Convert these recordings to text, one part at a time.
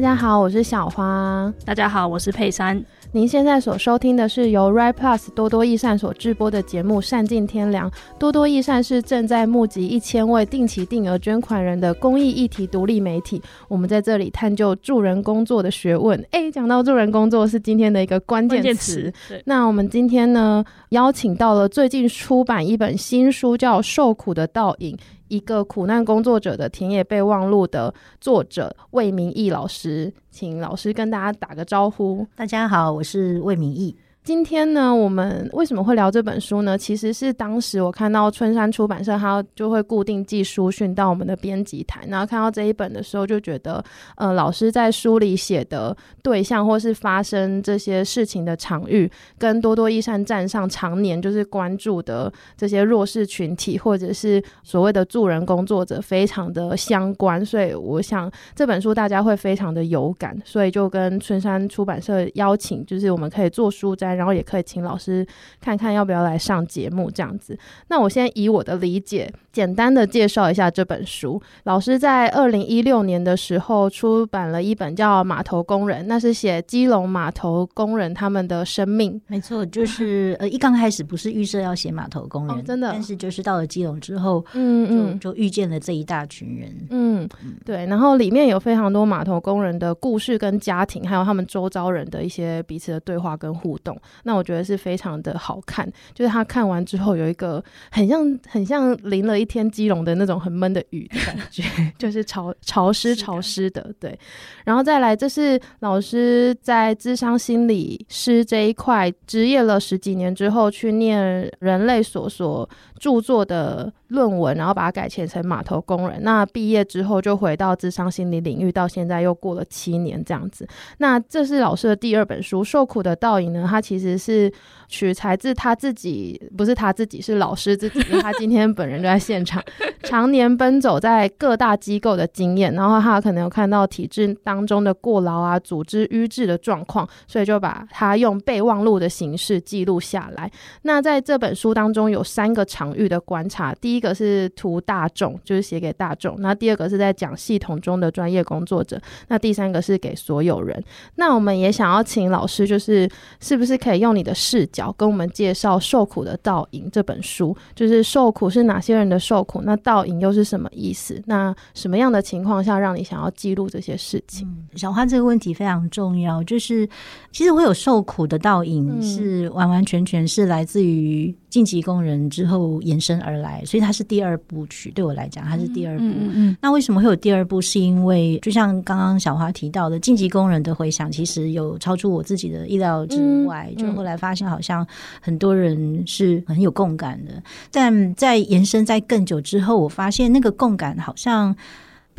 大家好，我是小花。大家好，我是佩珊。您现在所收听的是由 Right Plus 多多益善所制播的节目《善尽天良》。多多益善是正在募集一千位定期定额捐款人的公益议题独立媒体。我们在这里探究助人工作的学问。哎，讲到助人工作是今天的一个关键词。键词。那我们今天呢，邀请到了最近出版一本新书，叫《受苦的倒影》。一个苦难工作者的田野备忘录的作者魏明义老师，请老师跟大家打个招呼。大家好，我是魏明义。今天呢，我们为什么会聊这本书呢？其实是当时我看到春山出版社，他就会固定寄书讯到我们的编辑台，然后看到这一本的时候，就觉得，呃，老师在书里写的对象或是发生这些事情的场域，跟多多益善站上常年就是关注的这些弱势群体，或者是所谓的助人工作者，非常的相关，所以我想这本书大家会非常的有感，所以就跟春山出版社邀请，就是我们可以做书斋。然后也可以请老师看看要不要来上节目这样子。那我先以我的理解，简单的介绍一下这本书。老师在二零一六年的时候出版了一本叫《码头工人》，那是写基隆码头工人他们的生命。没错，就是呃，一刚开始不是预设要写码头工人，哦，真的，但是就是到了基隆之后，嗯嗯，就遇见了这一大群人。嗯，对。然后里面有非常多码头工人的故事跟家庭，还有他们周遭人的一些彼此的对话跟互动。那我觉得是非常的好看，就是他看完之后有一个很像很像淋了一天基隆的那种很闷的雨的感觉，就是潮潮湿潮湿的，对。然后再来，这是老师在智商心理师这一块职业了十几年之后，去念人类所所著作的论文，然后把它改写成码头工人。那毕业之后就回到智商心理领域，到现在又过了七年这样子。那这是老师的第二本书《受苦的倒影》呢，它其实是取材自他自己，不是他自己，是老师自己，他今天本人就在现场，常年奔走在各大机构的经验，然后他可能有看到体制当中的过劳啊、组织瘀滞的状况，所以就把他用备忘录的形式记录下来。那在这本书当中有三个场域的观察，第一个是图大众，就是写给大众；那第二个是在讲系统中的专业工作者；那第三个是给所有人。那我们也想要请老师，就是是不是可以用你的视角，跟我们介绍《受苦的倒影》这本书，就是受苦是哪些人的受苦？那倒影又是什么意思？那什么样的情况下让你想要记录这些事情？嗯，小花这个问题非常重要，就是其实会有受苦的倒影，是完完全全是来自于进击工人之后延伸而来，所以它是第二部曲。对我来讲，它是第二部。嗯嗯。那为什么会有第二部？是因为就像刚刚小花提到的，晋级工人的回响其实有超出我自己的意料之外，就后来发现好。像很多人是很有共感的，但在延伸在更久之后，我发现那个共感好像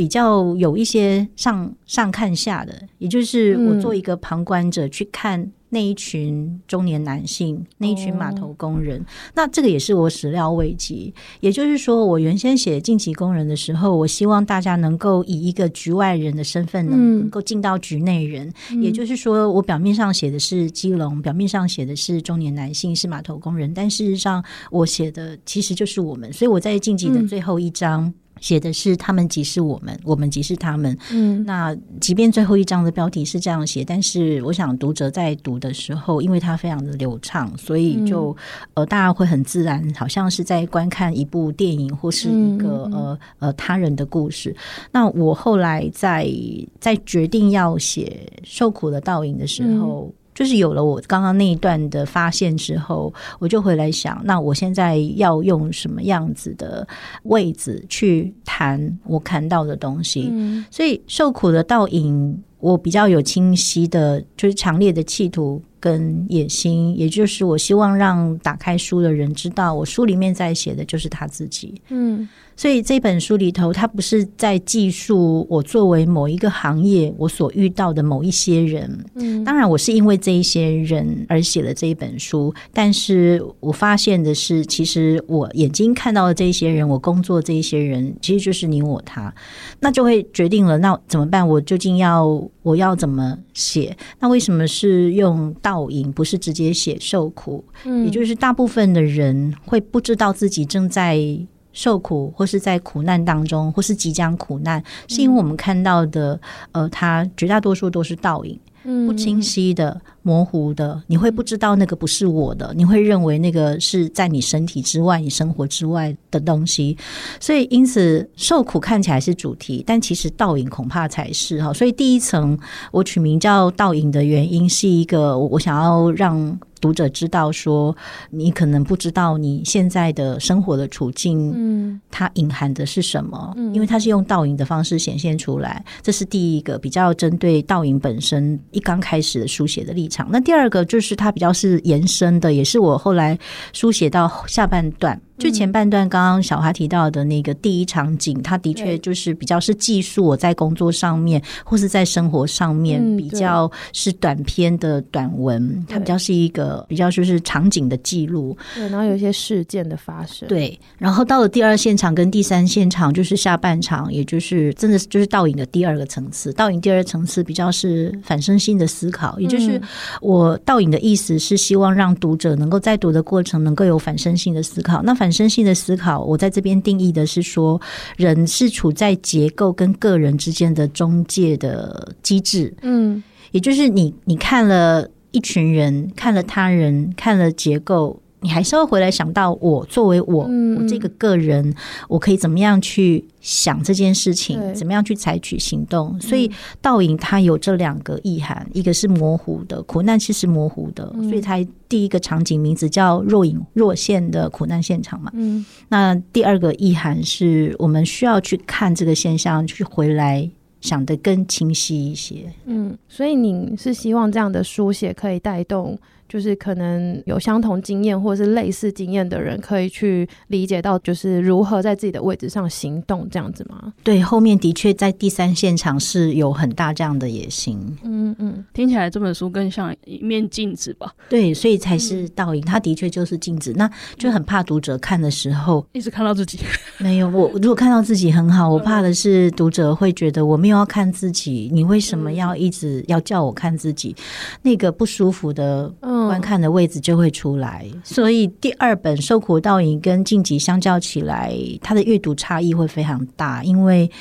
比较有一些上上看下的，也就是我做一个旁观者去看。那一群中年男性，那一群码头工人，oh. 那这个也是我始料未及。也就是说，我原先写晋级工人的时候，我希望大家能够以一个局外人的身份，能够进到局内人。嗯、也就是说，我表面上写的是基隆，表面上写的是中年男性是码头工人，但事实上我写的其实就是我们。所以我在晋级的最后一章。嗯写的是他们即是我们，我们即是他们。嗯，那即便最后一章的标题是这样写，但是我想读者在读的时候，因为它非常的流畅，所以就、嗯、呃大家会很自然，好像是在观看一部电影或是一个、嗯、呃呃他人的故事。那我后来在在决定要写受苦的倒影的时候。嗯就是有了我刚刚那一段的发现之后，我就回来想，那我现在要用什么样子的位置去谈我看到的东西？嗯，所以受苦的倒影，我比较有清晰的，就是强烈的企图跟野心，也就是我希望让打开书的人知道，我书里面在写的就是他自己。嗯。所以这本书里头，它不是在记述我作为某一个行业我所遇到的某一些人。嗯，当然我是因为这一些人而写了这一本书，但是我发现的是，其实我眼睛看到的这一些人，我工作这一些人，其实就是你我他，那就会决定了，那怎么办？我究竟要我要怎么写？那为什么是用倒影，不是直接写受苦？嗯，也就是大部分的人会不知道自己正在。受苦，或是在苦难当中，或是即将苦难，是因为我们看到的，呃，它绝大多数都是倒影。不清晰的、模糊的，你会不知道那个不是我的，你会认为那个是在你身体之外、你生活之外的东西。所以，因此受苦看起来是主题，但其实倒影恐怕才是哈。所以，第一层我取名叫倒影的原因，是一个我想要让。读者知道说，你可能不知道你现在的生活的处境，嗯，它隐含的是什么？嗯，因为它是用倒影的方式显现出来，这是第一个比较针对倒影本身一刚开始的书写的立场。那第二个就是它比较是延伸的，也是我后来书写到下半段。就前半段，刚刚小华提到的那个第一场景，它的确就是比较是技术我在工作上面或是在生活上面比较是短篇的短文，它比较是一个比较就是场景的记录。对，然后有一些事件的发生。对，然后到了第二现场跟第三现场，就是下半场，也就是真的就是倒影的第二个层次。倒影第二层次比较是反身性的思考，也就是我倒影的意思是希望让读者能够在读的过程能够有反身性的思考。那反身性的思考，我在这边定义的是说，人是处在结构跟个人之间的中介的机制。嗯，也就是你，你看了一群人，看了他人，看了结构。你还是会回来想到我作为我，我这个个人，我可以怎么样去想这件事情，怎么样去采取行动？所以倒影它有这两个意涵，一个是模糊的苦难，其实模糊的，所以它第一个场景名字叫若隐若现的苦难现场嘛。嗯，那第二个意涵是我们需要去看这个现象，去回来想得更清晰一些。嗯，所以你是希望这样的书写可以带动。就是可能有相同经验或者是类似经验的人，可以去理解到，就是如何在自己的位置上行动这样子吗？对，后面的确在第三现场是有很大这样的野心。嗯嗯，听起来这本书更像一面镜子吧？对，所以才是倒影，它的确就是镜子。那就很怕读者看的时候一直看到自己。没有，我如果看到自己很好，我怕的是读者会觉得我没有要看自己，你为什么要一直要叫我看自己？那个不舒服的。观看的位置就会出来，所以第二本《受苦倒影》跟《晋级》相较起来，它的阅读差异会非常大，因为《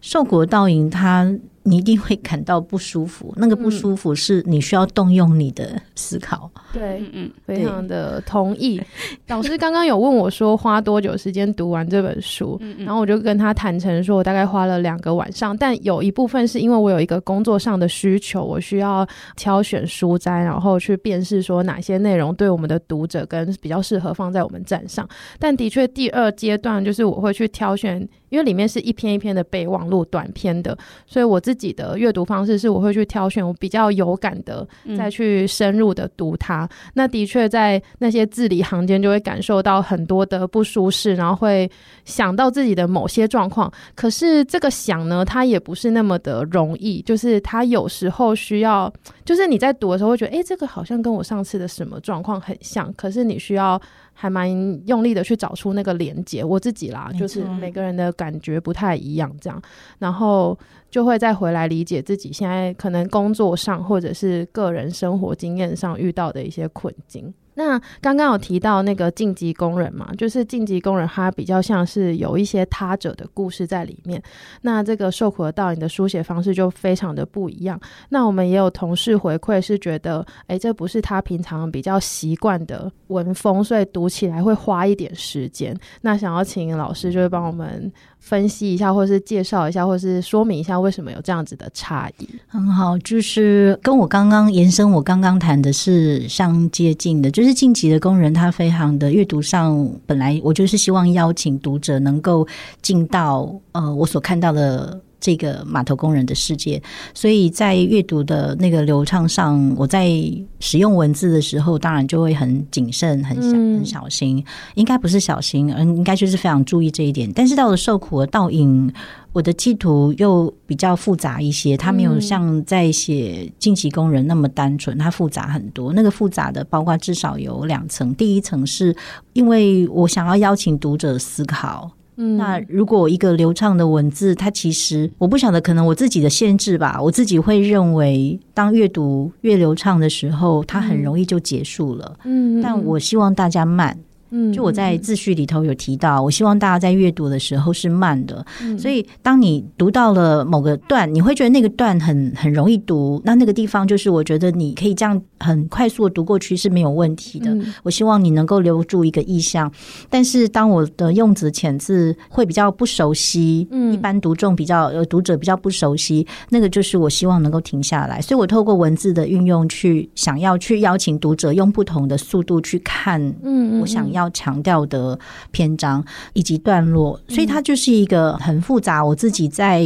受苦倒影》它。你一定会感到不舒服，那个不舒服是你需要动用你的思考。嗯、对，嗯，非常的同意。老师刚刚有问我说花多久时间读完这本书，然后我就跟他坦诚说，我大概花了两个晚上。但有一部分是因为我有一个工作上的需求，我需要挑选书摘，然后去辨识说哪些内容对我们的读者跟比较适合放在我们站上。但的确，第二阶段就是我会去挑选。因为里面是一篇一篇的备忘录短篇的，所以我自己的阅读方式是我会去挑选我比较有感的，再去深入的读它。嗯、那的确在那些字里行间就会感受到很多的不舒适，然后会想到自己的某些状况。可是这个想呢，它也不是那么的容易，就是它有时候需要，就是你在读的时候会觉得，诶，这个好像跟我上次的什么状况很像，可是你需要。还蛮用力的去找出那个连接，我自己啦，就是每个人的感觉不太一样，这样，然后就会再回来理解自己现在可能工作上或者是个人生活经验上遇到的一些困境。那刚刚有提到那个晋级工人嘛，就是晋级工人，他比较像是有一些他者的故事在里面。那这个受苦的倒影的书写方式就非常的不一样。那我们也有同事回馈是觉得，哎，这不是他平常比较习惯的文风，所以读起来会花一点时间。那想要请老师就是帮我们。分析一下，或是介绍一下，或是说明一下为什么有这样子的差异。很好，就是跟我刚刚延伸，我刚刚谈的是相接近的，就是晋级的工人，他非常的阅读上，本来我就是希望邀请读者能够进到呃我所看到的。这个码头工人的世界，所以在阅读的那个流畅上，我在使用文字的时候，当然就会很谨慎、很小、很小心。应该不是小心，嗯，应该就是非常注意这一点。但是到了受苦的倒影，我的企图又比较复杂一些，它没有像在写晋级工人那么单纯，它复杂很多。那个复杂的，包括至少有两层。第一层是因为我想要邀请读者思考。嗯，那如果一个流畅的文字，它其实我不晓得，可能我自己的限制吧，我自己会认为，当阅读越流畅的时候，它很容易就结束了。嗯，但我希望大家慢，嗯，就我在自序里头有提到，我希望大家在阅读的时候是慢的。嗯，所以当你读到了某个段，你会觉得那个段很很容易读，那那个地方就是我觉得你可以这样很快速的读过去是没有问题的。嗯，我希望你能够留住一个意象，但是当我的用字遣字会比较不熟悉，嗯，一般读众比较呃读者比较不熟悉，那个就是我希望能够停下来。所以我透过文字的运用去想要去邀请读者用不同的速度去看，嗯，我想要强调的篇章以及段落，所以它就是一个很复杂。我自己在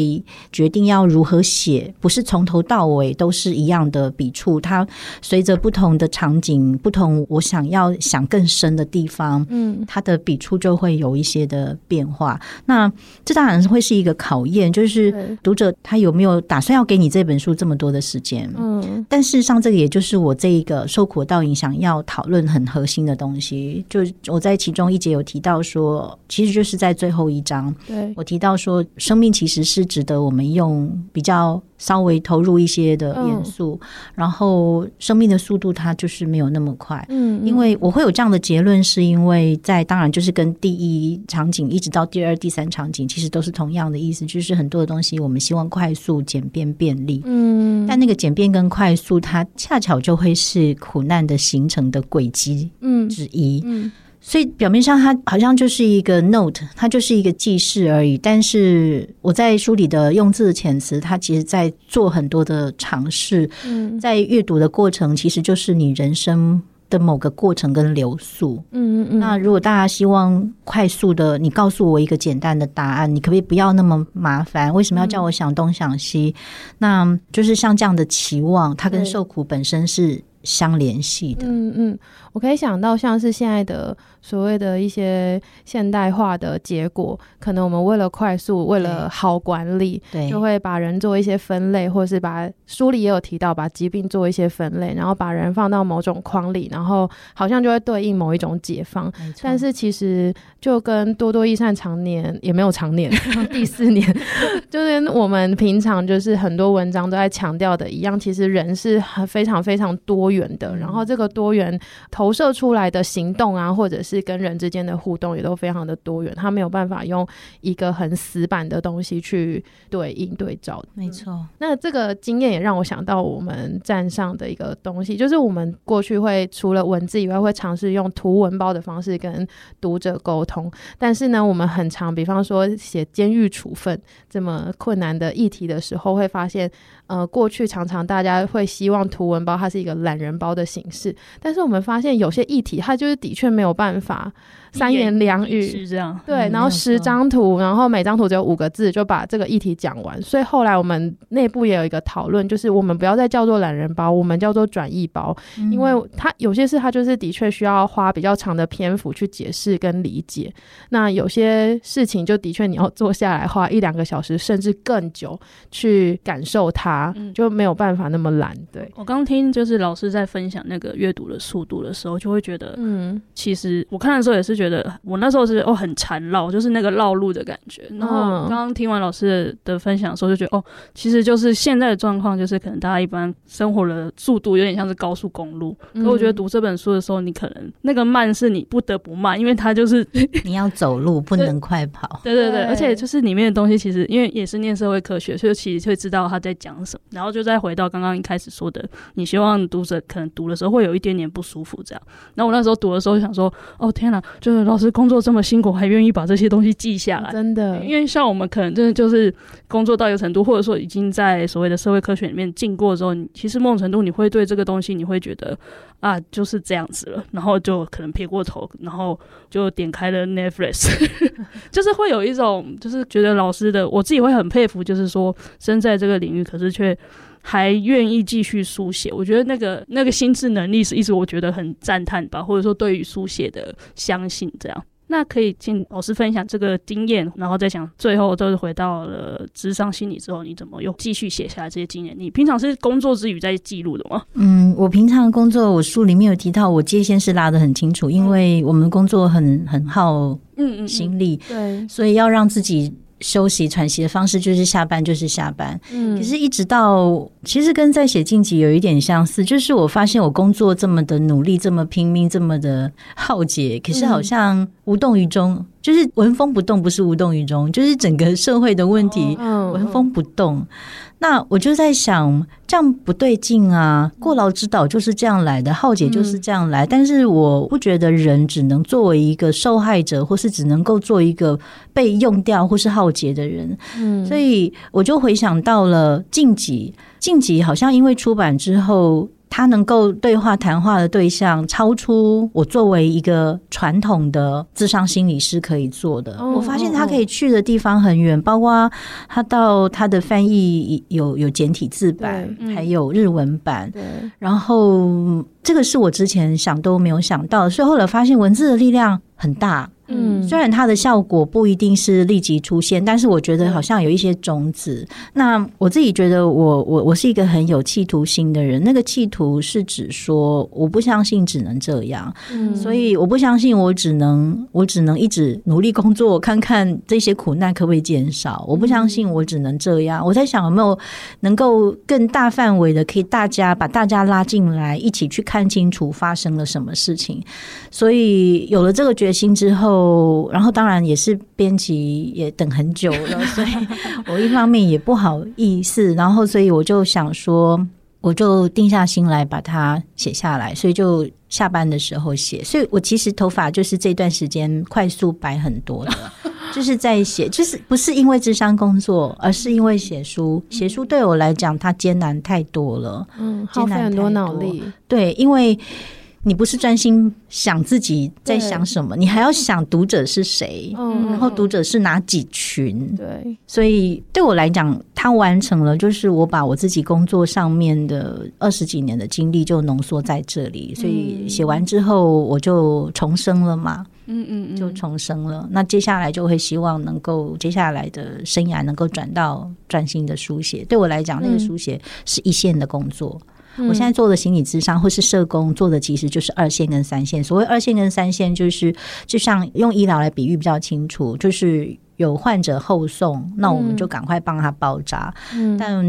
决定要如何写，不是从头到尾都是一样的笔触，它随着不同的场景、不同我想要想更深的地方，嗯，它的笔触就会有一些的变化。那这当然会是一个考验，就是读者他有没有打算要给你这本书这么多的时间，嗯，但事实上这个也就是我这一个受苦到影响要讨论很核心的东西。就我在其中一节有提到说，其实就是在最后一章，对，我提到说，生命其实是值得我们用比较稍微投入一些的元素，然后生命的速度它就是没有那么快，嗯，因为我会有这样的结论，是因为在当然就是跟第一场景一直到第二、第三场景，其实都是同样的意思，就是很多的东西我们希望快速、简便、便利，嗯，但那个简便跟快速，它恰巧就会是苦难的形成的轨迹，嗯，之一，嗯。所以表面上它好像就是一个 note，它就是一个记事而已。但是我在书里的用字遣词，它其实在做很多的尝试。嗯，在阅读的过程，其实就是你人生的某个过程跟流速。嗯嗯嗯。那如果大家希望快速的，你告诉我一个简单的答案，你可不可以不要那么麻烦？为什么要叫我想东想西？那就是像这样的期望，它跟受苦本身是相联系的。嗯嗯。我可以想到，像是现在的所谓的一些现代化的结果，可能我们为了快速，为了好管理，对，就会把人做一些分类，或者是把书里也有提到，把疾病做一些分类，然后把人放到某种框里，然后好像就会对应某一种解放。但是其实就跟多多益善常年也没有常年 第四年，就是我们平常就是很多文章都在强调的一样，其实人是很非常非常多元的，然后这个多元投射出来的行动啊，或者是跟人之间的互动，也都非常的多元。他没有办法用一个很死板的东西去对应对照。没错。嗯，那这个经验也让我想到我们站上的一个东西，就是我们过去会除了文字以外，会尝试用图文包的方式跟读者沟通。但是呢，我们很常，比方说写监狱处分这么困难的议题的时候，会发现，呃，过去常常大家会希望图文包它是一个懒人包的形式，但是我们发现。有些议题，它就是的确没有办法三言两语是这样，对，然后十张图，然后每张图只有五个字，就把这个议题讲完。所以后来我们内部也有一个讨论，就是我们不要再叫做懒人包，我们叫做转译包，因为它有些事，它就是的确需要花比较长的篇幅去解释跟理解。那有些事情，就的确你要坐下来花一两个小时，甚至更久去感受它，就没有办法那么懒。对，我刚听就是老师在分享那个阅读的速度的时候，就会觉得，嗯，其实我看的时候也是觉得，我那时候是哦很缠绕，就是那个绕路的感觉。然后刚刚听完老师的分享的时候，就觉得哦，其实就是现在的状况，就是可能大家一般生活的速度有点像是高速公路。可我觉得读这本书的时候，你可能那个慢是你不得不慢，因为它就是 你要走路，不能快跑。对对对，而且就是里面的东西，其实因为也是念社会科学，所以其实会知道他在讲什么。然后就再回到刚刚一开始说的，你希望读者可能读的时候会有一点点不舒服这样。那我那时候读的时候想说，哦天哪，就是老师工作这么辛苦，还愿意把这些东西记下来，真的。因为像我们可能真的就是工作到一个程度，或者说已经在所谓的社会科学里面进过之后，你其实某种程度你会对这个东西，你会觉得啊就是这样子了，然后就可能撇过头，然后就点开了 Netflix，就是会有一种就是觉得老师的，我自己会很佩服，就是说身在这个领域，可是却。还愿意继续书写，我觉得那个那个心智能力是一直我觉得很赞叹吧，或者说对于书写的相信这样。那可以请老师分享这个经验，然后再想最后都是回到了智商心理之后，你怎么又继续写下来这些经验？你平常是工作之余在记录的吗？嗯，我平常工作，我书里面有提到，我界限是拉的很清楚，因为我们工作很很耗嗯心力，对，所以要让自己。休息喘息的方式就是下班就是下班，嗯，可是一直到其实跟在写晋级有一点相似，就是我发现我工作这么的努力，这么拼命，这么的浩劫，可是好像无动于衷，嗯、就是纹风不动，不是无动于衷，就是整个社会的问题，纹风不动。那我就在想，这样不对劲啊！过劳之岛就是这样来的，浩劫就是这样来。嗯、但是我不觉得人只能作为一个受害者，或是只能够做一个被用掉或是浩劫的人。嗯，所以我就回想到了晋级，晋级好像因为出版之后。他能够对话谈话的对象，超出我作为一个传统的智商心理师可以做的。我发现他可以去的地方很远，包括他到他的翻译有有简体字版，还有日文版。然后这个是我之前想都没有想到，所以后来发现文字的力量很大。嗯，虽然它的效果不一定是立即出现，但是我觉得好像有一些种子。那我自己觉得我，我我我是一个很有企图心的人。那个企图是指说，我不相信只能这样，嗯，所以我不相信我只能我只能一直努力工作，看看这些苦难可不可以减少。我不相信我只能这样。我在想有没有能够更大范围的，可以大家把大家拉进来，一起去看清楚发生了什么事情。所以有了这个决心之后。哦，然后当然也是编辑也等很久了，所以我一方面也不好意思，然后所以我就想说，我就定下心来把它写下来，所以就下班的时候写，所以我其实头发就是这段时间快速白很多的，就是在写，就是不是因为智商工作，而是因为写书，写书对我来讲它艰难太多了，嗯，耗费很多。脑力，对，因为。你不是专心想自己在想什么，你还要想读者是谁，然后读者是哪几群。对，所以对我来讲，他完成了，就是我把我自己工作上面的二十几年的经历就浓缩在这里。所以写完之后，我就重生了嘛，嗯嗯，就重生了。那接下来就会希望能够接下来的生涯能够转到专心的书写。对我来讲，那个书写是一线的工作。我现在做的心理咨商或是社工做的其实就是二线跟三线。所谓二线跟三线，就是就像用医疗来比喻比较清楚，就是有患者后送，那我们就赶快帮他包扎。嗯，但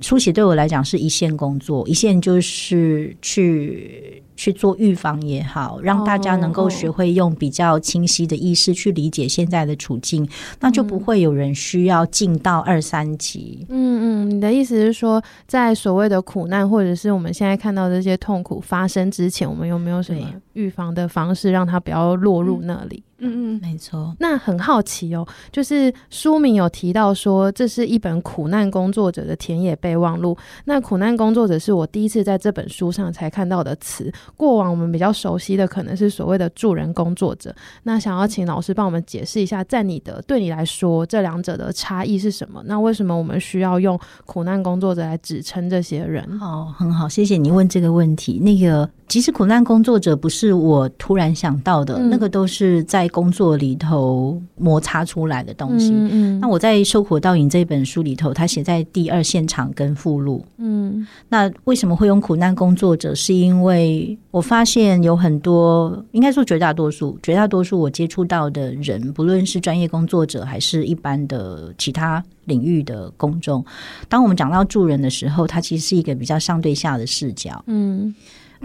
书写对我来讲是一线工作，一线就是去。去做预防也好，让大家能够学会用比较清晰的意识去理解现在的处境，嗯、那就不会有人需要进到二三级。嗯嗯，你的意思是说，在所谓的苦难或者是我们现在看到这些痛苦发生之前，我们有没有什么预防的方式，让它不要落入那里？嗯嗯嗯，没错。那很好奇哦，就是书名有提到说，这是一本苦难工作者的田野备忘录。那苦难工作者是我第一次在这本书上才看到的词。过往我们比较熟悉的可能是所谓的助人工作者。那想要请老师帮我们解释一下，在你的对你来说，这两者的差异是什么？那为什么我们需要用苦难工作者来指称这些人？好，很好，谢谢你问这个问题。那个。其实苦难工作者不是我突然想到的，嗯、那个都是在工作里头摩擦出来的东西。嗯，嗯，那我在《受苦倒影》这本书里头，他写在第二现场跟附录。嗯，那为什么会用苦难工作者？是因为我发现有很多，应该说绝大多数，绝大多数我接触到的人，不论是专业工作者还是一般的其他领域的公众，当我们讲到助人的时候，它其实是一个比较上对下的视角。嗯。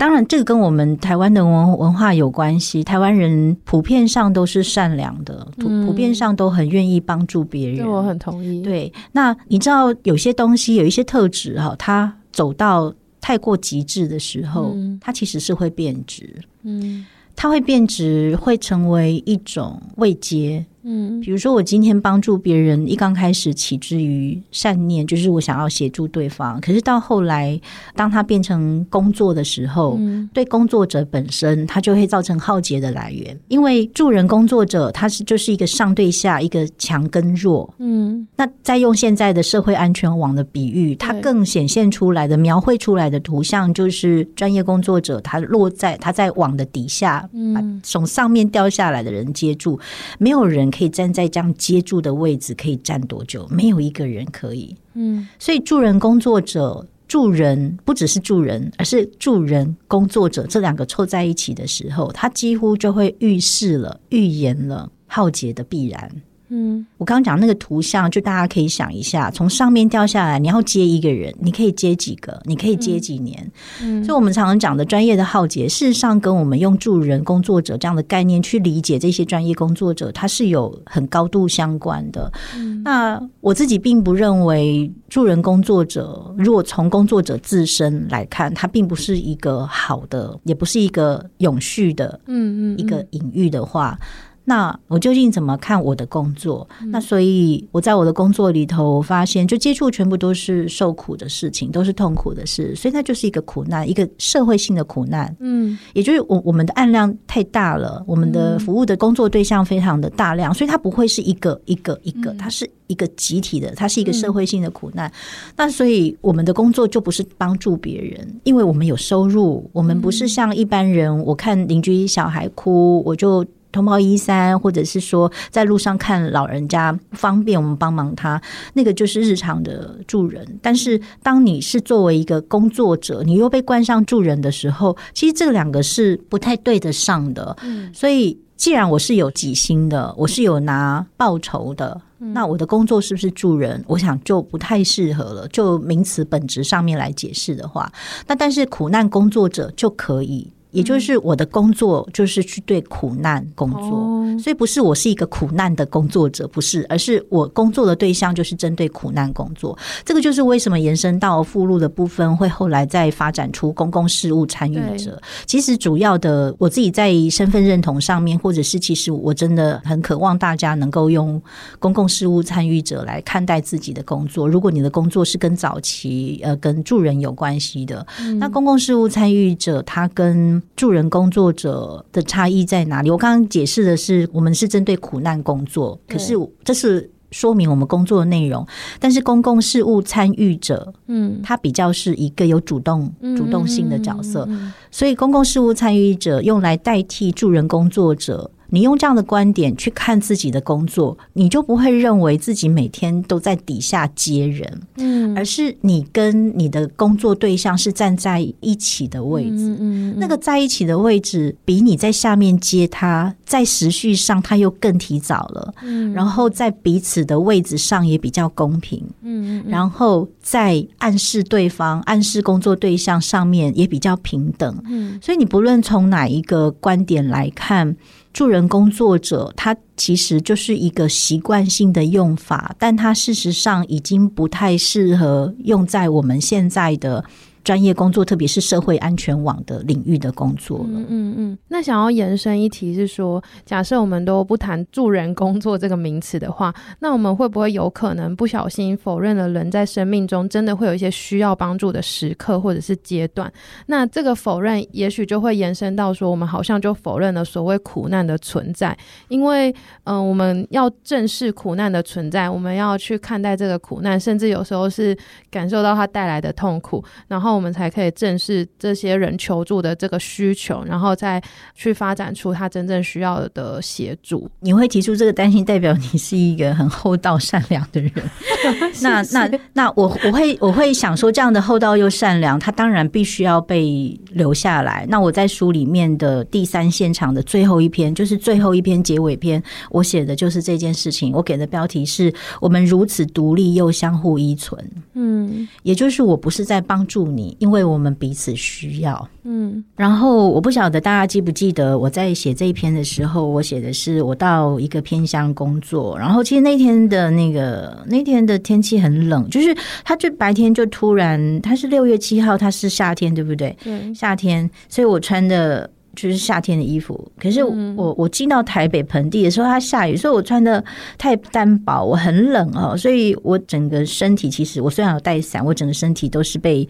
当然，这个跟我们台湾的文文化有关系。台湾人普遍上都是善良的，普普遍上都很愿意帮助别人。我很同意。对，那你知道有些东西有一些特质哈，它走到太过极致的时候，它其实是会变质。嗯，它会变质，会成为一种位阶。嗯，比如说我今天帮助别人，一刚开始起之于善念，就是我想要协助对方。可是到后来，当他变成工作的时候，嗯、对工作者本身，他就会造成浩劫的来源。因为助人工作者，他是就是一个上对下，一个强跟弱。嗯，那再用现在的社会安全网的比喻，它更显现出来的、描绘出来的图像，就是专业工作者他落在他在网的底下，嗯从上面掉下来的人接住，没有人。可以站在这样接住的位置，可以站多久？没有一个人可以。嗯，所以助人工作者、助人不只是助人，而是助人工作者这两个凑在一起的时候，他几乎就会预示了、预言了浩劫的必然。嗯，我刚刚讲那个图像，就大家可以想一下，从上面掉下来，你要接一个人，你可以接几个？你可以接几年？嗯，所以我们常常讲的专业的浩劫，事实上跟我们用助人工作者这样的概念去理解这些专业工作者，它是有很高度相关的。嗯，那我自己并不认为助人工作者，如果从工作者自身来看，它并不是一个好的，也不是一个永续的，嗯嗯，一个隐喻的话。那我究竟怎么看我的工作？那所以我在我的工作里头，我发现就接触全部都是受苦的事情，都是痛苦的事，所以它就是一个苦难，一个社会性的苦难。嗯，也就是我我们的案量太大了，我们的服务的工作对象非常的大量，所以它不会是一个一个一个，它是一个集体的，它是一个社会性的苦难。那所以我们的工作就不是帮助别人，因为我们有收入，我们不是像一般人，我看邻居小孩哭，我就。通报一三，或者是说在路上看老人家不方便，我们帮忙他，那个就是日常的助人。但是当你是作为一个工作者，你又被冠上助人的时候，其实这两个是不太对得上的。嗯，所以既然我是有给薪的，我是有拿报酬的，那我的工作是不是助人？我想就不太适合了。就名词本质上面来解释的话，那但是苦难工作者就可以。也就是我的工作就是去对苦难工作，所以不是我是一个苦难的工作者，不是，而是我工作的对象就是针对苦难工作。这个就是为什么延伸到附录的部分，会后来再发展出公共事务参与者。其实主要的，我自己在身份认同上面，或者是其实我真的很渴望大家能够用公共事务参与者来看待自己的工作。如果你的工作是跟早期呃跟助人有关系的，那公共事务参与者他跟助人工作者的差异在哪里？我刚刚解释的是，我们是针对苦难工作，可是这是说明我们工作的内容。但是公共事务参与者，嗯，他比较是一个有主动、主动性的角色，所以公共事务参与者用来代替助人工作者。你用这样的观点去看自己的工作，你就不会认为自己每天都在底下接人，嗯，而是你跟你的工作对象是站在一起的位置，嗯嗯，那个在一起的位置比你在下面接他，在时序上他又更提早了，嗯，然后在彼此的位置上也比较公平，嗯，然后在暗示对方、暗示工作对象上面也比较平等，嗯，所以你不论从哪一个观点来看。助人工作者，他其实就是一个习惯性的用法，但他事实上已经不太适合用在我们现在的。专业工作，特别是社会安全网的领域的工作了。嗯嗯嗯。那想要延伸一题是说，假设我们都不谈助人工作这个名词的话，那我们会不会有可能不小心否认了人在生命中真的会有一些需要帮助的时刻或者是阶段？那这个否认，也许就会延伸到说，我们好像就否认了所谓苦难的存在，因为嗯、我们要正视苦难的存在，我们要去看待这个苦难，甚至有时候是感受到它带来的痛苦，然后。我们才可以正视这些人求助的这个需求，然后再去发展出他真正需要的协助。你会提出这个担心，代表你是一个很厚道善良的人。那那那我我会我会想说，这样的厚道又善良，他当然必须要被留下来。那我在书里面的第三现场的最后一篇，就是最后一篇结尾篇，我写的就是这件事情。我给的标题是我们如此独立又相互依存。嗯，也就是我不是在帮助你。因为我们彼此需要，嗯，然后我不晓得大家记不记得我在写这一篇的时候，我写的是我到一个偏乡工作，然后其实那天的那个那天的天气很冷，就是它就白天就突然，它是六月七号，它是夏天，对不对？对，夏天，所以我穿的。就是夏天的衣服，可是我我进到台北盆地的时候，它下雨，所以我穿的太单薄，我很冷哦，所以我整个身体其实我虽然有带伞，我整个身体都是被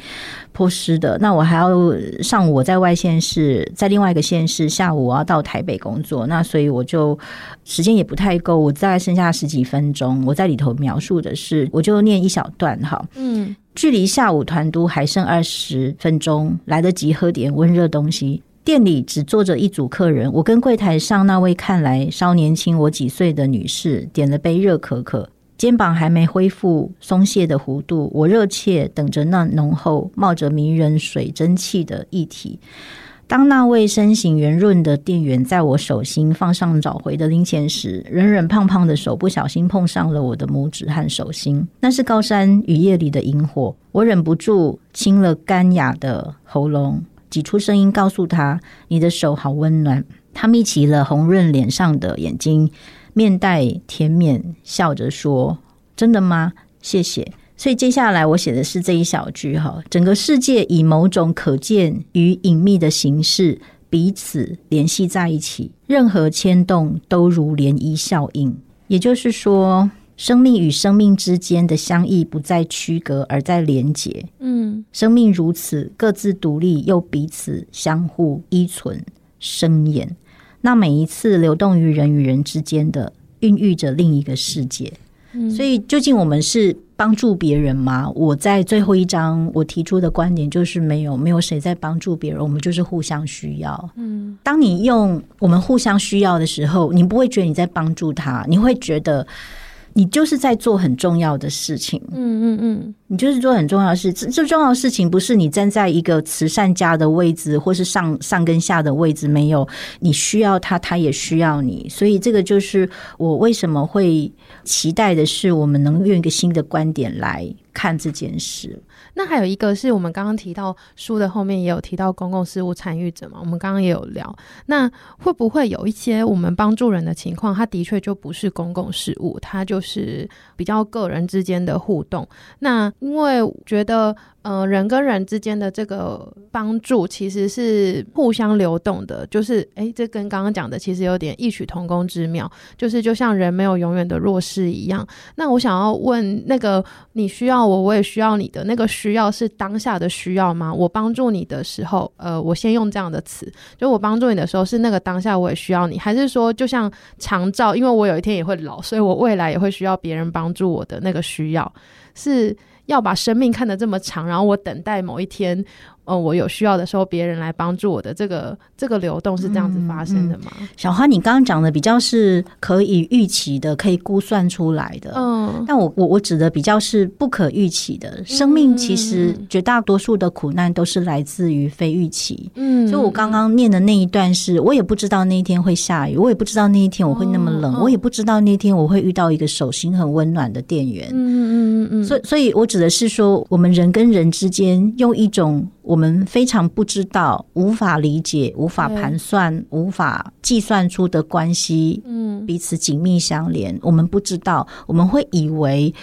泼湿的。那我还要上午我在外县市，在另外一个县市，下午我要到台北工作，那所以我就时间也不太够，我大概剩下十几分钟。我在里头描述的是，我就念一小段哈，嗯，距离下午团都还剩二十分钟，来得及喝点温热东西。店里只坐着一组客人，我跟柜台上那位看来稍年轻我几岁的女士点了杯热可可，肩膀还没恢复松懈的弧度，我热切等着那浓厚冒着迷人水蒸气的液体。当那位身形圆润的店员在我手心放上找回的零钱时，软软胖胖的手不小心碰上了我的拇指和手心。那是高山雨夜里的萤火，我忍不住清了干哑的喉咙，挤出声音告诉他：“你的手好温暖。”他眯起了红润脸上的眼睛，面带甜面，笑着说：“真的吗？谢谢。”所以接下来我写的是这一小句哈，整个世界以某种可见与隐秘的形式彼此联系在一起，任何牵动都如涟漪效应。也就是说，生命与生命之间的相异不再区隔，而在连结。嗯，生命如此各自独立，又彼此相互依存生延。那每一次流动于人与人之间的，孕育着另一个世界。所以，究竟我们是帮助别人吗？我在最后一章我提出的观点就是，没有，没有谁在帮助别人，我们就是互相需要。嗯，当你用我们互相需要的时候，你不会觉得你在帮助他，你会觉得。你就是在做很重要的事情，嗯嗯嗯，你就是做很重要的事。这这重要的事情不是你站在一个慈善家的位置，或是上上跟下的位置，没有，你需要他，他也需要你。所以这个就是我为什么会期待的是，我们能用一个新的观点来看这件事。那还有一个是我们刚刚提到书的后面也有提到公共事务参与者嘛，我们刚刚也有聊。那会不会有一些我们帮助人的情况，他的确就不是公共事务，它就是比较个人之间的互动。那因为觉得。呃，人跟人之间的这个帮助其实是互相流动的，就是诶，这跟刚刚讲的其实有点异曲同工之妙，就是就像人没有永远的弱势一样。那我想要问，那个你需要我，我也需要你的那个需要是当下的需要吗？我帮助你的时候，呃，我先用这样的词，就我帮助你的时候是那个当下我也需要你，还是说就像长照，因为我有一天也会老，所以我未来也会需要别人帮助我的那个需要是？要把生命看得这么长，然后我等待某一天。哦，我有需要的时候，别人来帮助我的这个这个流动是这样子发生的吗？嗯嗯、小花，你刚刚讲的比较是可以预期的，可以估算出来的。嗯，但我我我指的比较是不可预期的。生命其实绝大多数的苦难都是来自于非预期。嗯，所以我刚刚念的那一段是，我也不知道那一天会下雨，我也不知道那一天我会那么冷，嗯、我也不知道那一天我会遇到一个手心很温暖的店员。嗯嗯嗯嗯。所以，所以我指的是说，我们人跟人之间用一种。我们非常不知道、无法理解、无法盘算、对无法计算出的关系，嗯，彼此紧密相连。我们不知道，我们会以为，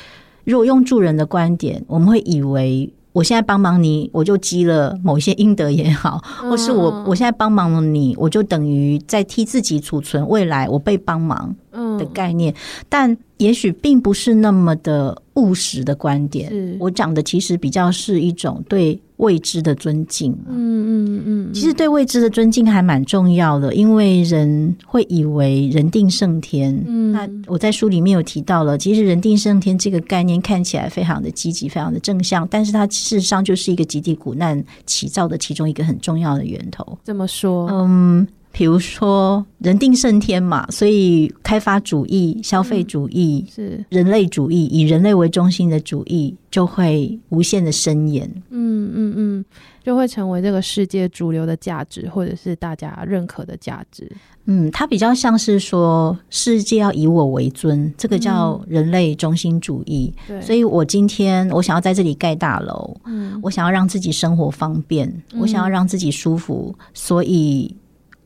如果用助人的观点，我们会以为，我现在帮忙你，我就积了某些阴德也好，或是我我现在帮忙了你，我就等于在替自己储存未来我被帮忙的概念，但也许并不是那么的务实的观点。我讲的其实比较是一种对。未知的尊敬，嗯嗯嗯，其实对未知的尊敬还蛮重要的，因为人会以为人定胜天。嗯，那我在书里面有提到了，其实人定胜天这个概念看起来非常的积极，非常的正向，但是它事实上就是一个集体苦难起造的其中一个很重要的源头。怎么说？嗯。比如说，人定胜天嘛，所以开发主义、消费主义、嗯、是人类主义，以人类为中心的主义就会无限的伸延。嗯嗯嗯，就会成为这个世界主流的价值，或者是大家认可的价值。嗯，它比较像是说，世界要以我为尊，这个叫人类中心主义。所以我今天我想要在这里盖大楼，嗯，我想要让自己生活方便，嗯、我想要让自己舒服，所以。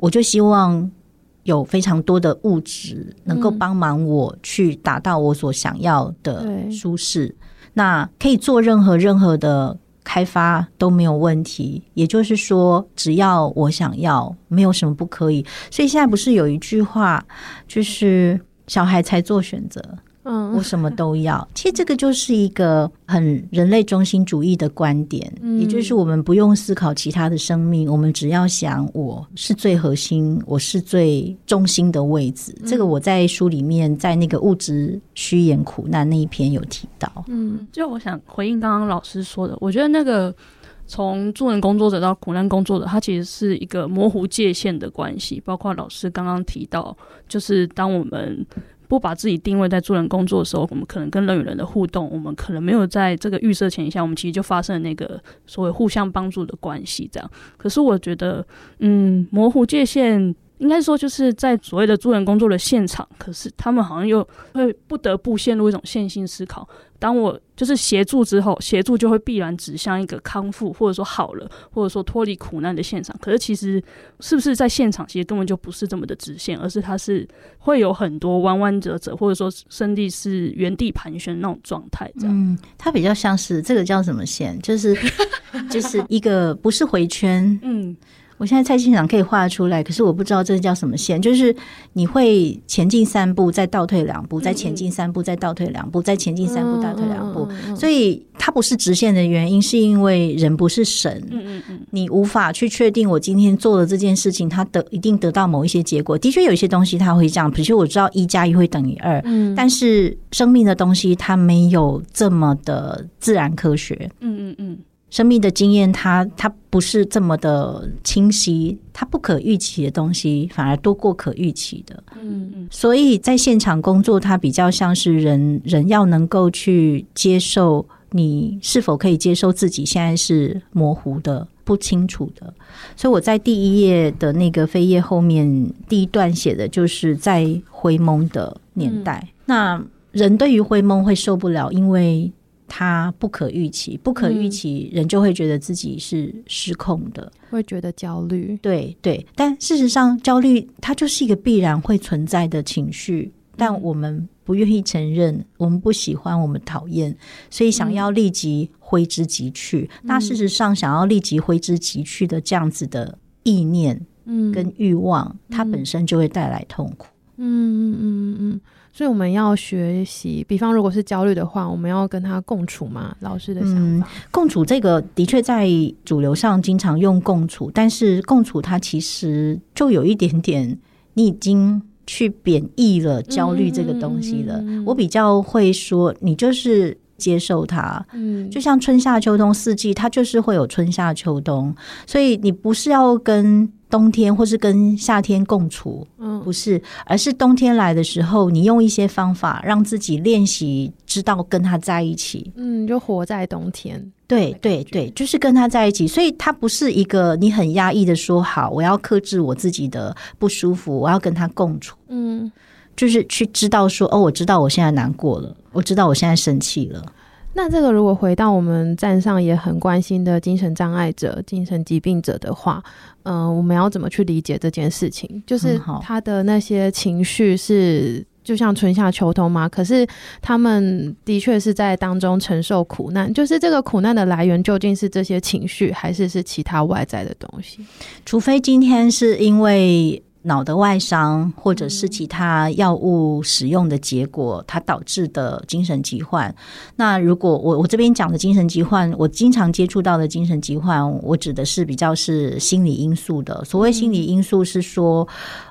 我就希望有非常多的物质能够帮忙我去达到我所想要的舒适，嗯、那可以做任何任何的开发都没有问题。也就是说，只要我想要，没有什么不可以。所以现在不是有一句话，就是小孩才做选择。嗯，我什么都要。其实这个就是一个很人类中心主义的观点，嗯，也就是我们不用思考其他的生命，我们只要想我是最核心，我是最中心的位置。这个我在书里面在那个物质虚言苦难那一篇有提到。嗯，就我想回应刚刚老师说的，我觉得那个从助人工作者到苦难工作者，它其实是一个模糊界限的关系。包括老师刚刚提到，就是当我们。不把自己定位在助人工作的时候，我们可能跟人与人的互动，我们可能没有在这个预设前提下，我们其实就发生了那个所谓互相帮助的关系。这样，可是我觉得，嗯，模糊界限。应该说，就是在所谓的助人工作的现场，可是他们好像又会不得不陷入一种线性思考。当我就是协助之后，协助就会必然指向一个康复，或者说好了，或者说脱离苦难的现场。可是其实是不是在现场，其实根本就不是这么的直线，而是它是会有很多弯弯折折，或者说身体是原地盘旋那种状态。这样，嗯，它比较像是这个叫什么线？就是 就是一个不是回圈，嗯。我现在在现场可以画出来，可是我不知道这叫什么线。就是你会前进三步，再倒退两步，再前进三步，再倒退两步，再前进三步，倒退两步。所以它不是直线的原因，是因为人不是神。你无法去确定我今天做的这件事情，它得一定得到某一些结果。的确有一些东西它会这样，比如说我知道一加一会等于二，但是生命的东西它没有这么的自然科学。嗯嗯嗯。生命的经验它，它它不是这么的清晰，它不可预期的东西反而多过可预期的。嗯嗯，所以在现场工作，它比较像是人人要能够去接受，你是否可以接受自己现在是模糊的、不清楚的。所以我在第一页的那个扉页后面第一段写的就是在灰蒙的年代，嗯、那人对于灰蒙会受不了，因为。他不可预期，不可预期，人就会觉得自己是失控的，嗯、会觉得焦虑。对对，但事实上，焦虑它就是一个必然会存在的情绪，但我们不愿意承认，我们不喜欢，我们讨厌，所以想要立即挥之即去。嗯、那事实上，想要立即挥之即去的这样子的意念，嗯，跟欲望，嗯、它本身就会带来痛苦。嗯嗯嗯嗯嗯。所以我们要学习，比方如果是焦虑的话，我们要跟他共处嘛？老师的想法，嗯、共处这个的确在主流上经常用共处，但是共处它其实就有一点点，你已经去贬义了焦虑这个东西了。嗯、我比较会说，你就是接受它，嗯，就像春夏秋冬四季，它就是会有春夏秋冬，所以你不是要跟。冬天或是跟夏天共处，嗯，不是，而是冬天来的时候，你用一些方法让自己练习，知道跟他在一起，嗯，就活在冬天。对对对，就是跟他在一起，所以他不是一个你很压抑的说好，我要克制我自己的不舒服，我要跟他共处，嗯，就是去知道说，哦，我知道我现在难过了，我知道我现在生气了。那这个如果回到我们站上也很关心的精神障碍者、精神疾病者的话，嗯、呃，我们要怎么去理解这件事情？就是他的那些情绪是就像春夏秋冬吗？可是他们的确是在当中承受苦难。就是这个苦难的来源究竟是这些情绪，还是是其他外在的东西？除非今天是因为。脑的外伤，或者是其他药物使用的结果，它导致的精神疾患。那如果我我这边讲的精神疾患，我经常接触到的精神疾患，我指的是比较是心理因素的。所谓心理因素，是说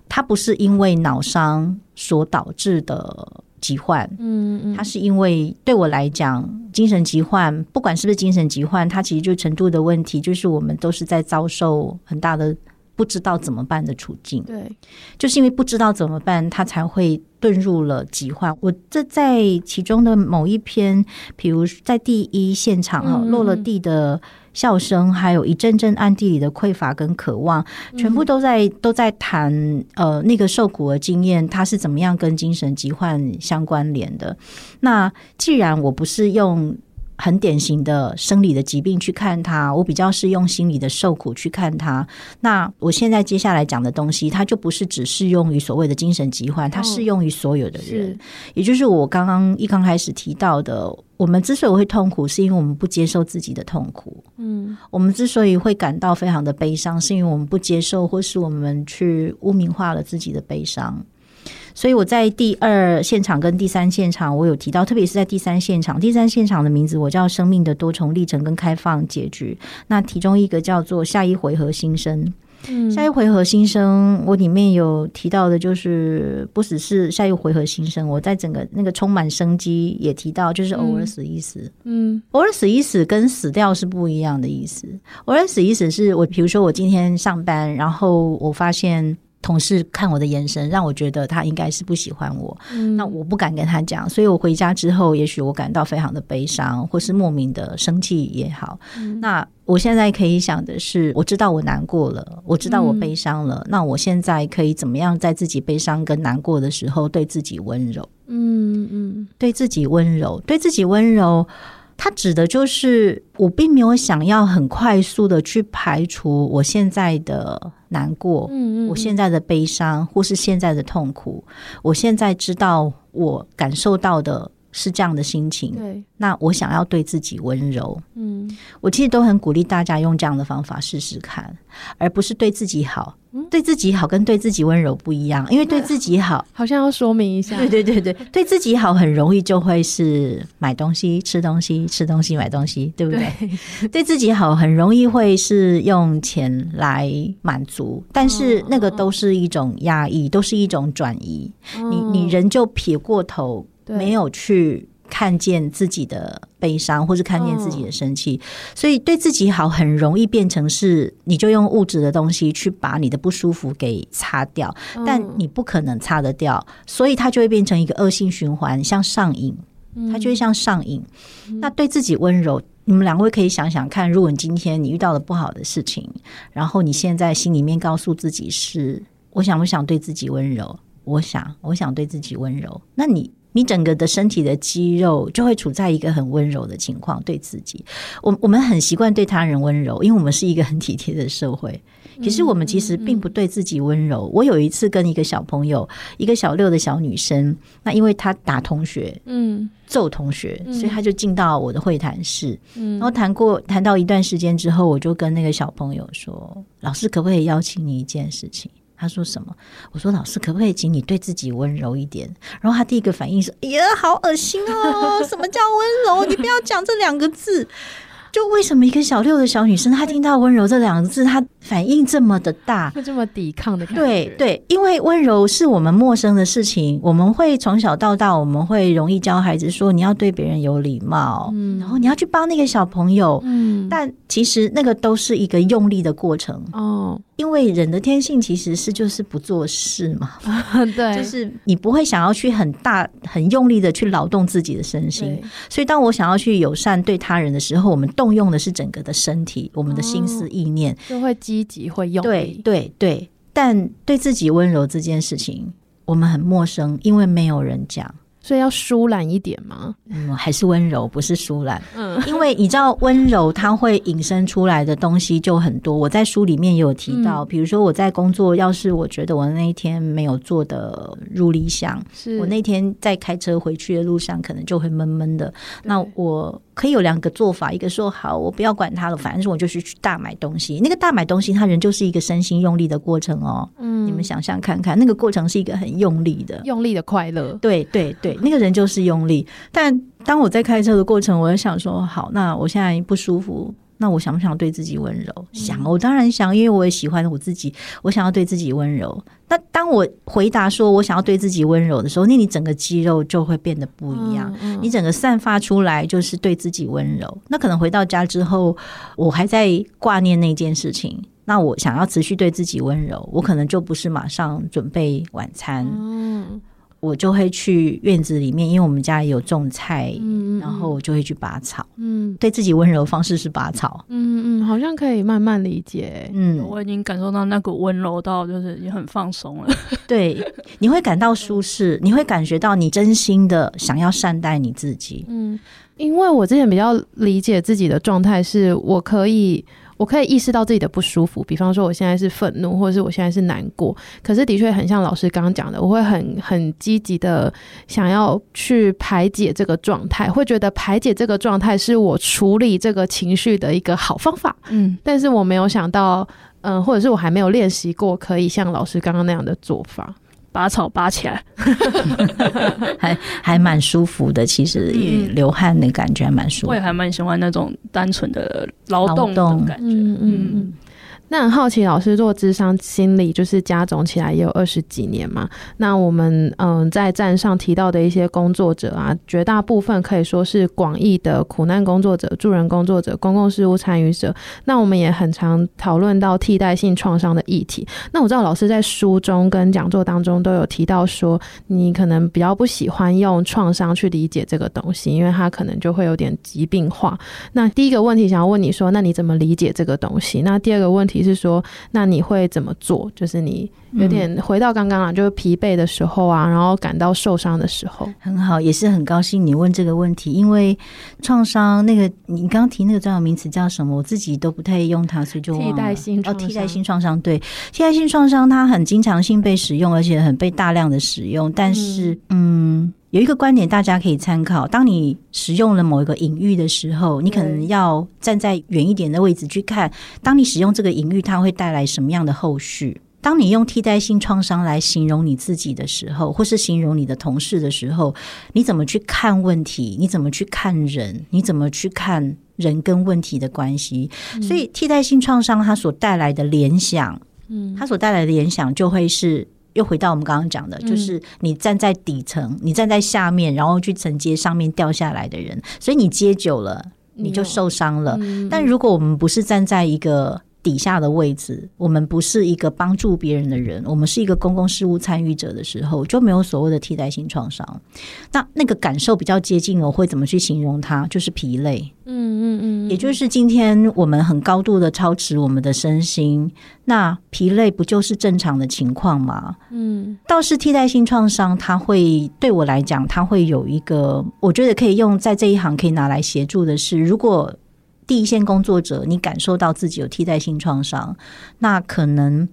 它不是因为脑伤所导致的疾患。嗯嗯，它是因为对我来讲，精神疾患不管是不是精神疾患，它其实就程度的问题，就是我们都是在遭受很大的。不知道怎么办的处境，对，就是因为不知道怎么办，他才会遁入了疾患。我这在其中的某一篇，比如在第一现场哈，落了地的笑声，还有一阵阵暗地里的匮乏跟渴望，全部都在都在谈呃那个受苦的经验，它是怎么样跟精神疾患相关联的。那既然我不是用。很典型的生理的疾病去看它，我比较是用心理的受苦去看它。那我现在接下来讲的东西，它就不是只适用于所谓的精神疾患，它适用于所有的人。也就是我刚刚一刚开始提到的，我们之所以会痛苦，是因为我们不接受自己的痛苦。嗯，我们之所以会感到非常的悲伤，是因为我们不接受，或是我们去污名化了自己的悲伤。所以我在第二现场跟第三现场，我有提到，特别是在第三现场，第三现场的名字我叫“生命的多重历程跟开放结局”。那其中一个叫做“下一回合新生”。嗯，下一回合新生，我里面有提到的，就是不只是下一回合新生，我在整个那个充满生机也提到，就是偶尔死一死。嗯，偶尔死一死跟死掉是不一样的意思。偶尔死一死是我，比如说我今天上班，然后我发现。同事看我的眼神，让我觉得他应该是不喜欢我。嗯，那我不敢跟他讲，所以我回家之后，也许我感到非常的悲伤，或是莫名的生气也好。嗯，那我现在可以想的是，我知道我难过了，我知道我悲伤了。嗯，那我现在可以怎么样，在自己悲伤跟难过的时候，对自己温柔？嗯嗯，对自己温柔，对自己温柔。它指的就是我并没有想要很快速的去排除我现在的难过，嗯嗯，我现在的悲伤或是现在的痛苦，我现在知道我感受到的是这样的心情，对，那我想要对自己温柔，嗯，我其实都很鼓励大家用这样的方法试试看，而不是对自己好。对自己好跟对自己温柔不一样，因为对自己好 好像要说明一下。对对对对，对自己好很容易就会是买东西、吃东西、吃东西、买东西，对不对？对，对自己好很容易会是用钱来满足，但是那个都是一种压抑，都是一种转移。你你人就撇过头，没有去。看见自己的悲伤，或是看见自己的生气，所以对自己好很容易变成是，你就用物质的东西去把你的不舒服给擦掉，但你不可能擦得掉，所以它就会变成一个恶性循环，像上瘾，它就会像上瘾。那对自己温柔，你们两位可以想想看，如果你今天你遇到了不好的事情，然后你现在心里面告诉自己是，我想不想对自己温柔？我想，我想对自己温柔。那你。你整个的身体的肌肉就会处在一个很温柔的情况，对自己，我我们很习惯对他人温柔，因为我们是一个很体贴的社会。可是我们其实并不对自己温柔。我有一次跟一个小朋友，一个小六的小女生，那因为她打同学，嗯，揍同学，所以她就进到我的会谈室，嗯，然后谈过谈到一段时间之后，我就跟那个小朋友说：“老师可不可以邀请你一件事情？”他说什么？我说老师，可不可以请你对自己温柔一点？然后他第一个反应是：哎呀，好恶心哦！什么叫温柔？你不要讲这两个字。就为什么一个小六的小女生，她听到温柔这两个字，她反应这么的大，会这么抵抗的感觉？对对，因为温柔是我们陌生的事情，我们会从小到大，我们会容易教孩子说，你要对别人有礼貌，嗯，然后你要去帮那个小朋友，嗯，但其实那个都是一个用力的过程哦，因为人的天性其实是就是不做事嘛，对，就是你不会想要去很大很用力的去劳动自己的身心，所以当我想要去友善对他人的时候，我们动用的是整个的身体，我们的心思意念、哦、就会积极，会用力。对对对，但对自己温柔这件事情，我们很陌生，因为没有人讲。所以要疏懒一点吗？嗯，还是温柔，不是疏懒。嗯，因为你知道温柔，它会引申出来的东西就很多。我在书里面也有提到，嗯、比如说我在工作，要是我觉得我那一天没有做的如理想，是我那天在开车回去的路上，可能就会闷闷的。那我可以有两个做法，一个说好，我不要管他了，反正我就是去大买东西。那个大买东西，它人就是一个身心用力的过程哦。嗯，你们想象看看，那个过程是一个很用力的，用力的快乐。对对对。那个人就是用力，但当我在开车的过程，我就想说：好，那我现在不舒服，那我想不想对自己温柔？想，我当然想，因为我也喜欢我自己，我想要对自己温柔。那当我回答说我想要对自己温柔的时候，那你整个肌肉就会变得不一样，你整个散发出来就是对自己温柔。那可能回到家之后，我还在挂念那件事情，那我想要持续对自己温柔，我可能就不是马上准备晚餐。我就会去院子里面，因为我们家有种菜，嗯，然后我就会去拔草。嗯，对自己温柔的方式是拔草。嗯嗯，好像可以慢慢理解。嗯，我已经感受到那股温柔到，就是也很放松了。对，你会感到舒适，你会感觉到你真心的想要善待你自己。嗯，因为我之前比较理解自己的状态，是我可以。我可以意识到自己的不舒服，比方说我现在是愤怒，或者是我现在是难过。可是的确很像老师刚刚讲的，我会很很积极的想要去排解这个状态，会觉得排解这个状态是我处理这个情绪的一个好方法。嗯，但是我没有想到，嗯、呃，或者是我还没有练习过可以像老师刚刚那样的做法。拔草拔起来 还还蛮舒服的。其实也流汗的感觉还蛮舒服。我也还蛮喜欢那种单纯的劳动的感觉。嗯嗯。那很好奇，老师做智商心理就是加总起来也有二十几年嘛？那我们嗯，在站上提到的一些工作者啊，绝大部分可以说是广义的苦难工作者、助人工作者、公共事务参与者。那我们也很常讨论到替代性创伤的议题。那我知道老师在书中跟讲座当中都有提到说，你可能比较不喜欢用创伤去理解这个东西，因为它可能就会有点疾病化。那第一个问题想要问你说，那你怎么理解这个东西？那第二个问题。是说，那你会怎么做？就是你有点回到刚刚啊，就是疲惫的时候啊，然后感到受伤的时候。很好，也是很高兴你问这个问题，因为创伤那个你刚刚提那个专有名词叫什么？我自己都不太用它，所以就替代性哦，替代性创伤。对，替代性创伤它很经常性被使用，而且很被大量的使用。但是，嗯。嗯有一个观点，大家可以参考：当你使用了某一个隐喻的时候，你可能要站在远一点的位置去看。当你使用这个隐喻，它会带来什么样的后续？当你用替代性创伤来形容你自己的时候，或是形容你的同事的时候，你怎么去看问题？你怎么去看人？你怎么去看人跟问题的关系？所以，替代性创伤它所带来的联想，嗯，它所带来的联想就会是。又回到我们刚刚讲的，就是你站在底层，你站在下面，然后去承接上面掉下来的人，所以你接久了，你就受伤了。但如果我们不是站在一个底下的位置，我们不是一个帮助别人的人，我们是一个公共事务参与者的时候，就没有所谓的替代性创伤。那那个感受比较接近，我会怎么去形容它？就是疲累。嗯嗯嗯，也就是今天我们很高度的超持我们的身心，那疲累不就是正常的情况吗？嗯，倒是替代性创伤，它会对我来讲，它会有一个，我觉得可以用在这一行可以拿来协助的是，如果。第一线工作者，你感受到自己有替代性创伤，那可能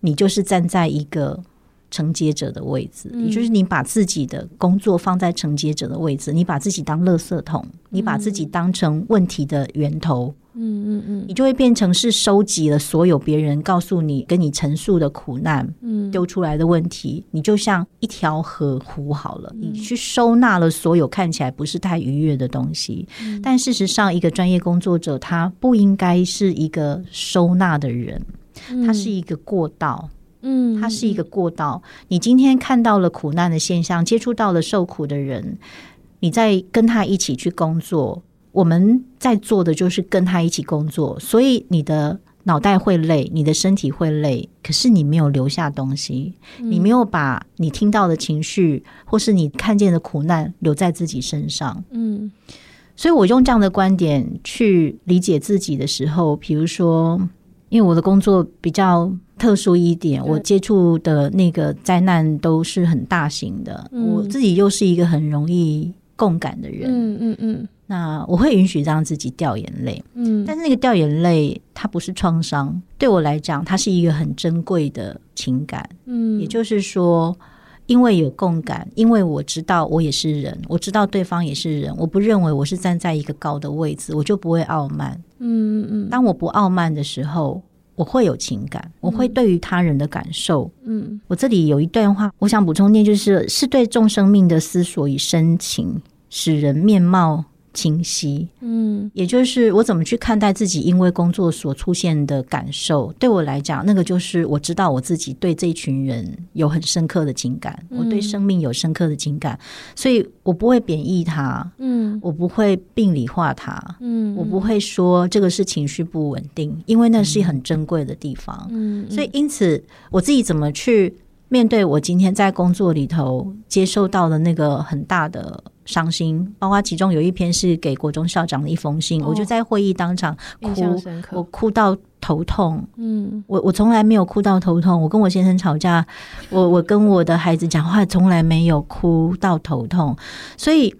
你就是站在一个承接者的位置，也就是你把自己的工作放在承接者的位置，你把自己当垃圾桶，你把自己当成问题的源头。嗯嗯嗯嗯，你就会变成是收集了所有别人告诉你、跟你陈述的苦难，嗯，丢出来的问题，你就像一条河湖好了，你去收纳了所有看起来不是太愉悦的东西。但事实上，一个专业工作者他不应该是一个收纳的人，他是一个过道，嗯，他是一个过道。你今天看到了苦难的现象，接触到了受苦的人，你在跟他一起去工作。我们在做的就是跟他一起工作，所以你的脑袋会累，你的身体会累，可是你没有留下东西，嗯、你没有把你听到的情绪或是你看见的苦难留在自己身上。嗯，所以我用这样的观点去理解自己的时候，比如说，因为我的工作比较特殊一点，我接触的那个灾难都是很大型的，嗯、我自己又是一个很容易共感的人。嗯嗯嗯。嗯那我会允许让自己掉眼泪，嗯，但是那个掉眼泪它不是创伤，对我来讲，它是一个很珍贵的情感，嗯，也就是说，因为有共感，因为我知道我也是人，我知道对方也是人，我不认为我是站在一个高的位置，我就不会傲慢，嗯嗯，当我不傲慢的时候，我会有情感，我会对于他人的感受，嗯，我这里有一段话，我想补充念，就是是对众生命的思索与深情，使人面貌清晰，嗯，也就是我怎么去看待自己因为工作所出现的感受，对我来讲，那个就是我知道我自己对这一群人有很深刻的情感，嗯、我对生命有深刻的情感，所以我不会贬义他，嗯，我不会病理化他，嗯，我不会说这个是情绪不稳定，因为那是很珍贵的地方，嗯，所以因此我自己怎么去面对我今天在工作里头接受到的那个很大的。伤心，包括其中有一篇是给国中校长的一封信，哦、我就在会议当场哭，我哭到头痛。嗯，我我从来没有哭到头痛。我跟我先生吵架，我我跟我的孩子讲话，从来没有哭到头痛。所以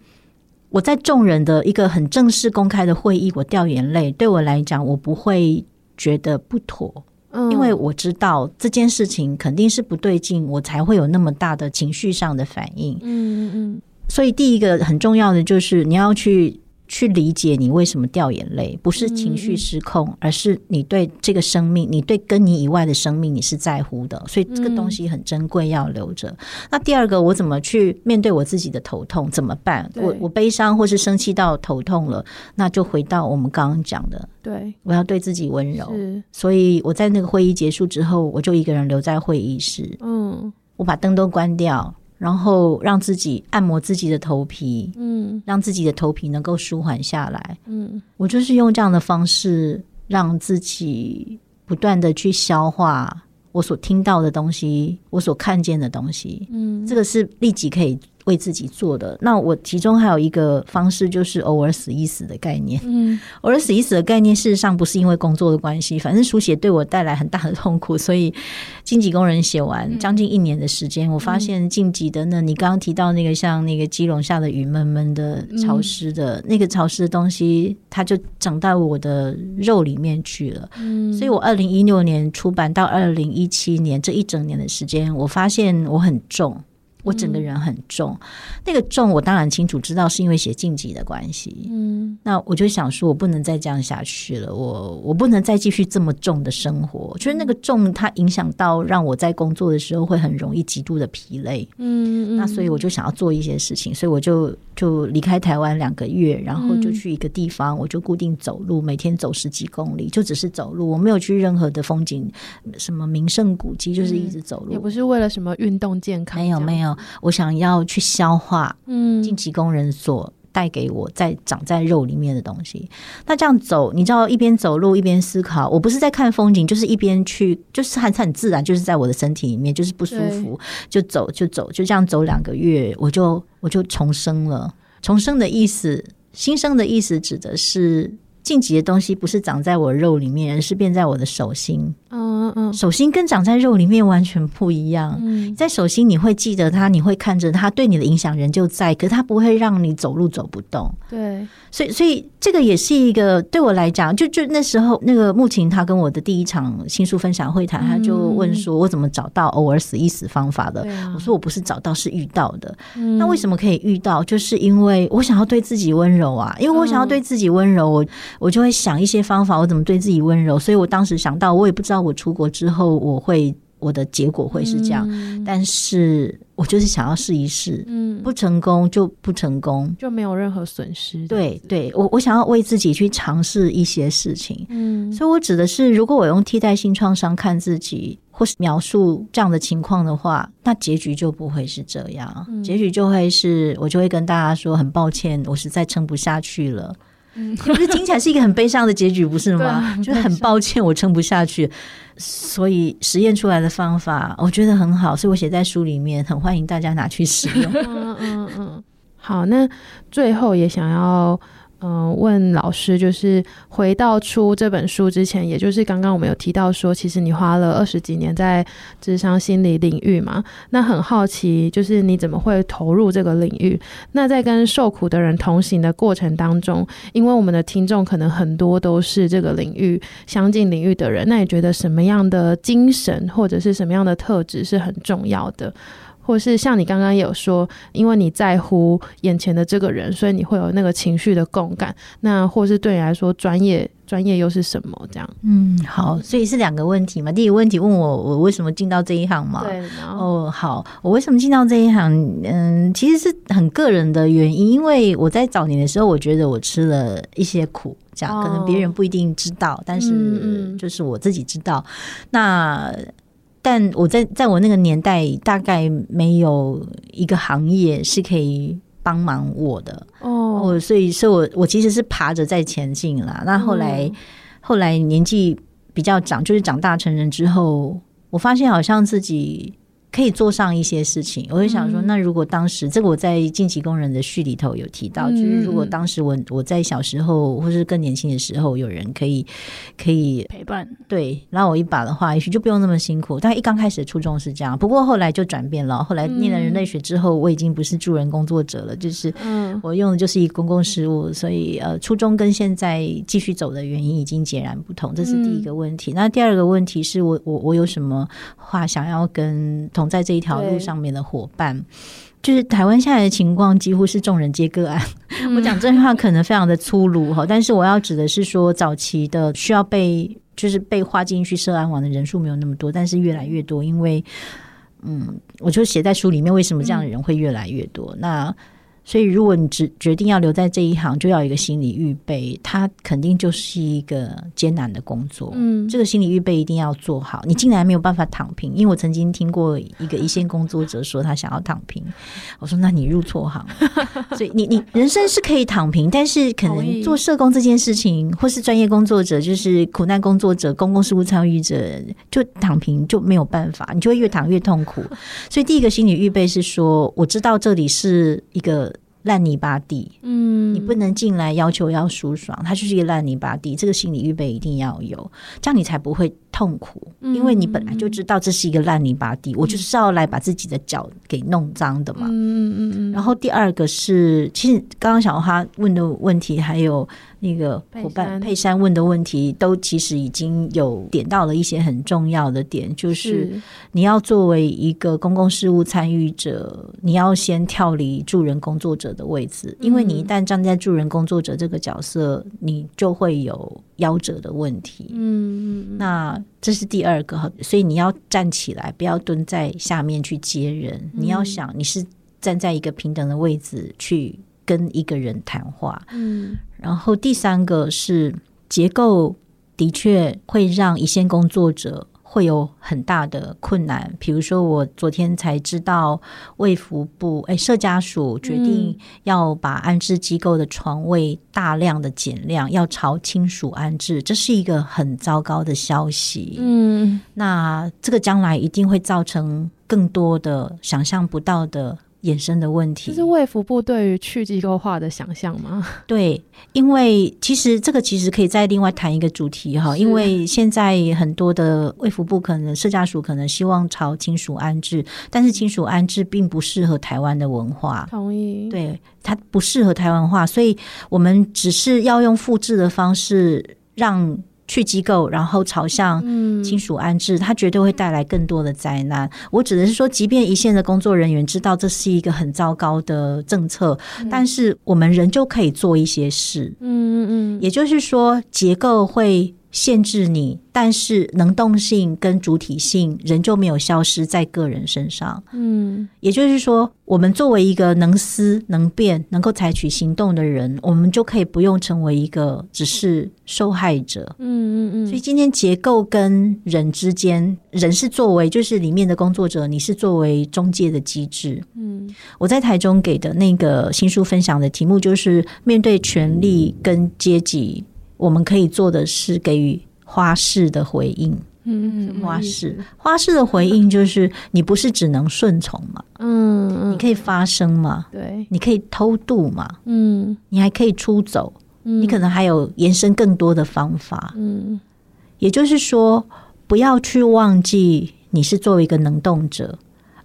我在众人的一个很正式公开的会议，我掉眼泪，对我来讲，我不会觉得不妥，嗯、因为我知道这件事情肯定是不对劲，我才会有那么大的情绪上的反应。嗯嗯。所以，第一个很重要的就是你要去去理解你为什么掉眼泪，不是情绪失控，而是你对这个生命，你对跟你以外的生命，你是在乎的，所以这个东西很珍贵，要留着。那第二个，我怎么去面对我自己的头痛？怎么办？我我悲伤或是生气到头痛了，那就回到我们刚刚讲的，对，我要对自己温柔。所以我在那个会议结束之后，我就一个人留在会议室，嗯，我把灯都关掉。然后让自己按摩自己的头皮，嗯，让自己的头皮能够舒缓下来，嗯，我就是用这样的方式让自己不断的去消化我所听到的东西，我所看见的东西，嗯，这个是立即可以。为自己做的，那我其中还有一个方式，就是偶尔死一死的概念。嗯，偶尔死一死的概念，事实上不是因为工作的关系，反正书写对我带来很大的痛苦，所以晋级工人写完将近一年的时间，我发现晋级的那，你刚刚提到那个像那个基隆下的雨闷闷的潮湿的那个潮湿的东西，它就长到我的肉里面去了。嗯，所以我二零一六年出版到二零一七年这一整年的时间，我发现我很重。我整个人很重，嗯、那个重我当然清楚知道是因为写晋级的关系。嗯，那我就想说，我不能再这样下去了，我我不能再继续这么重的生活。就是那个重，它影响到让我在工作的时候会很容易极度的疲累。嗯，那所以我就想要做一些事情，所以我就就离开台湾两个月，然后就去一个地方，我就固定走路，每天走十几公里，就只是走路，我没有去任何的风景，什么名胜古迹，就是一直走路，也不是为了什么运动健康，没有没有。我想要去消化，嗯，晋级工人所带给我在长在肉里面的东西。那这样走，你知道，一边走路一边思考。我不是在看风景，就是一边去，就是很很自然，就是在我的身体里面，就是不舒服就走就走，就这样走两个月，我就我就重生了。重生的意思，新生的意思，指的是晋级的东西不是长在我肉里面，而是变在我的手心。嗯嗯，手心跟长在肉里面完全不一样。嗯，在手心你会记得它，你会看着它，对你的影响仍旧在，可是它不会让你走路走不动。对，所以所以这个也是一个对我来讲，就就那时候那个穆琴他跟我的第一场新书分享会谈，他就问说我怎么找到偶尔死一死方法的？我说我不是找到，是遇到的。那为什么可以遇到？就是因为我想要对自己温柔啊，因为我想要对自己温柔，我我就会想一些方法，我怎么对自己温柔。所以我当时想到，我也不知道。我出国之后，我会我的结果会是这样，嗯、但是我就是想要试一试，嗯，不成功就不成功，就没有任何损失。对，对我我想要为自己去尝试一些事情，嗯，所以我指的是，如果我用替代性创伤看自己，或是描述这样的情况的话，那结局就不会是这样，嗯、结局就会是我就会跟大家说，很抱歉，我实在撑不下去了。嗯，不是听起来是一个很悲伤的结局，不是吗？就是很抱歉，我撑不下去，所以实验出来的方法，我觉得很好，所以我写在书里面，很欢迎大家拿去使用。嗯嗯嗯，好，那最后也想要。嗯，问老师，就是回到出这本书之前，也就是刚刚我们有提到说，其实你花了二十几年在智商心理领域嘛。那很好奇，就是你怎么会投入这个领域？那在跟受苦的人同行的过程当中，因为我们的听众可能很多都是这个领域相近领域的人，那你觉得什么样的精神或者是什么样的特质是很重要的？或是像你刚刚有说，因为你在乎眼前的这个人，所以你会有那个情绪的共感。那或是对你来说，专业专业又是什么？这样？嗯，好，所以是两个问题嘛。第一个问题问我，我为什么进到这一行嘛？对。哦，好，我为什么进到这一行？嗯，其实是很个人的原因。因为我在早年的时候，我觉得我吃了一些苦，这样可能别人不一定知道，哦、但是就是我自己知道。嗯、那但我在在我那个年代，大概没有一个行业是可以帮忙我的哦，所以所以我我其实是爬着在前进啦。那后来、嗯、后来年纪比较长，就是长大成人之后，我发现好像自己。可以做上一些事情，我就想说，那如果当时、嗯、这个我在晋级工人的序里头有提到，嗯、就是如果当时我我在小时候或是更年轻的时候，有人可以可以陪伴，对，拉我一把的话，也许就不用那么辛苦。但一刚开始的初衷是这样，不过后来就转变了。后来念了人类学之后，我已经不是助人工作者了，就是我用的就是一个公共事务，所以呃，初衷跟现在继续走的原因已经截然不同。这是第一个问题。嗯、那第二个问题是我我我有什么话想要跟同在这一条路上面的伙伴，就是台湾现在的情况几乎是众人皆个案。嗯、我讲这句话可能非常的粗鲁哈，但是我要指的是说，早期的需要被就是被划进去涉安网的人数没有那么多，但是越来越多，因为嗯，我就写在书里面，为什么这样的人会越来越多？嗯、那。所以，如果你只决定要留在这一行，就要有一个心理预备，它肯定就是一个艰难的工作。嗯，这个心理预备一定要做好。你竟然没有办法躺平，因为我曾经听过一个一线工作者说他想要躺平，我说那你入错行。所以你你人生是可以躺平，但是可能做社工这件事情，或是专业工作者，就是苦难工作者、公共事务参与者，就躺平就没有办法，你就会越躺越痛苦。所以第一个心理预备是说，我知道这里是一个。烂泥巴地，嗯，你不能进来要求要舒爽，它就是一个烂泥巴地。这个心理预备一定要有，这样你才不会痛苦，因为你本来就知道这是一个烂泥巴地，嗯、我就是要来把自己的脚给弄脏的嘛。嗯嗯嗯。然后第二个是，其实刚刚小花问的问题，还有那个伙伴佩珊问的问题，都其实已经有点到了一些很重要的点，就是你要作为一个公共事务参与者，你要先跳离助人工作者的位置，因为你一旦站在助人工作者这个角色，你就会有夭折的问题。嗯，那这是第二个，所以你要站起来，不要蹲在下面去接人。你要想，你是站在一个平等的位置去跟一个人谈话。嗯，然后第三个是结构的确会让一线工作者。会有很大的困难，比如说我昨天才知道，卫福部哎，社家署决定要把安置机构的床位大量的减量，要朝亲属安置，这是一个很糟糕的消息。嗯，那这个将来一定会造成更多的想象不到的。衍生的问题，这是卫福部对于去机构化的想象吗？对，因为其实这个其实可以再另外谈一个主题哈，因为现在很多的卫福部可能社家属可能希望朝亲属安置，但是亲属安置并不适合台湾的文化，同意，对，它不适合台湾化，所以我们只是要用复制的方式让。去机构，然后朝向亲属安置，它绝对会带来更多的灾难。我只能是说，即便一线的工作人员知道这是一个很糟糕的政策，但是我们仍旧可以做一些事。嗯嗯嗯，也就是说，结构会。限制你，但是能动性跟主体性仍旧没有消失在个人身上。嗯，也就是说，我们作为一个能思能变、能够采取行动的人，我们就可以不用成为一个只是受害者。嗯嗯嗯。所以今天结构跟人之间，人是作为就是里面的工作者，你是作为中介的机制。嗯，我在台中给的那个新书分享的题目就是面对权力跟阶级。我们可以做的是给予花式的回应。嗯，花式花式的回应就是你不是只能顺从嘛？嗯，你可以发声嘛？对，你可以偷渡嘛？嗯，你还可以出走。嗯，你可能还有延伸更多的方法。嗯，也就是说，不要去忘记你是作为一个能动者。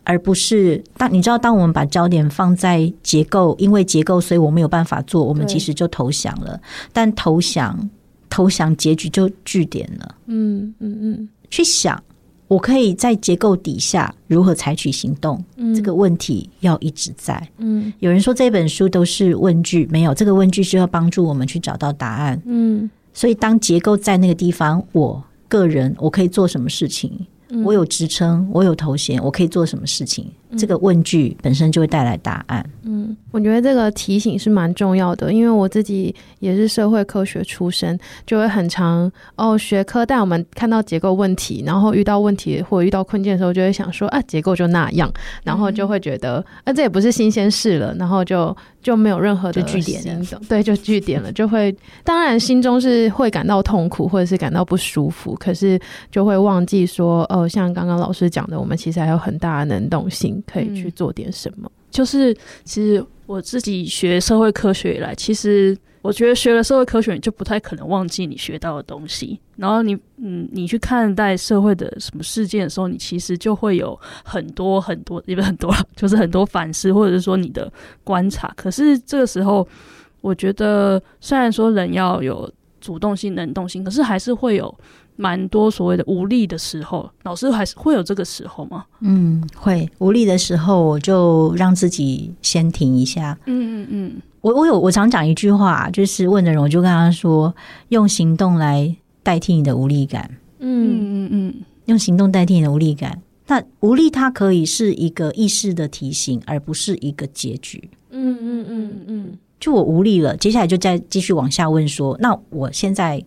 而不是当你知道，当我们把焦点放在结构，因为结构，所以我没有办法做，我们其实就投降了。但投降，投降结局就据点了。嗯嗯嗯，去想，我可以在结构底下如何采取行动？嗯，这个问题要一直在。嗯，有人说这本书都是问句，没有，这个问句是要帮助我们去找到答案。嗯，所以当结构在那个地方，我个人我可以做什么事情？我有职称，我有头衔，我可以做什么事情？这个问句本身就会带来答案。嗯，我觉得这个提醒是蛮重要的，因为我自己也是社会科学出身，就会很常哦学科带我们看到结构问题，然后遇到问题或者遇到困境的时候，就会想说啊结构就那样，然后就会觉得啊、嗯、这也不是新鲜事了，然后就就没有任何的 据点了，对，就据点了，就会当然心中是会感到痛苦或者是感到不舒服，可是就会忘记说哦，像刚刚老师讲的，我们其实还有很大的能动性。可以去做点什么？嗯、就是其实我自己学社会科学以来，其实我觉得学了社会科学，你就不太可能忘记你学到的东西。然后你嗯，你去看待社会的什么事件的时候，你其实就会有很多很多，也不是很多，就是很多反思，或者是说你的观察。可是这个时候，我觉得虽然说人要有主动性、能动性，可是还是会有蛮多所谓的无力的时候，老师还是会有这个时候吗？嗯，会无力的时候，我就让自己先停一下。嗯嗯嗯，我我有我常讲一句话，就是问的人，我就跟他说，用行动来代替你的无力感。嗯嗯嗯，用行动代替你的无力感。那无力它可以是一个意识的提醒，而不是一个结局。嗯嗯嗯嗯，就我无力了，接下来就再继续往下问说，那我现在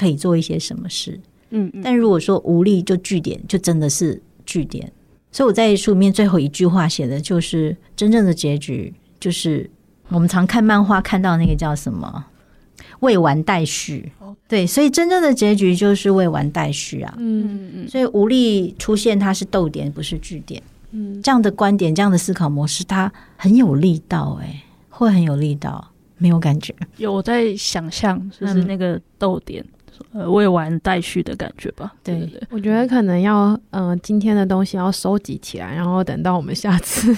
可以做一些什么事？嗯，嗯，但如果说无力就据点，就真的是据点。所以我在书里面最后一句话写的就是真正的结局，就是我们常看漫画看到那个叫什么未完待续。对，所以真正的结局就是未完待续啊。嗯嗯，所以无力出现，它是逗点，不是句点。嗯，这样的观点，这样的思考模式，它很有力道，哎，会很有力道，没有感觉。有我在想象，就是那个逗点。嗯呃，未完待续的感觉吧。对，对，对，我觉得可能要，嗯、呃，今天的东西要收集起来，然后等到我们下次，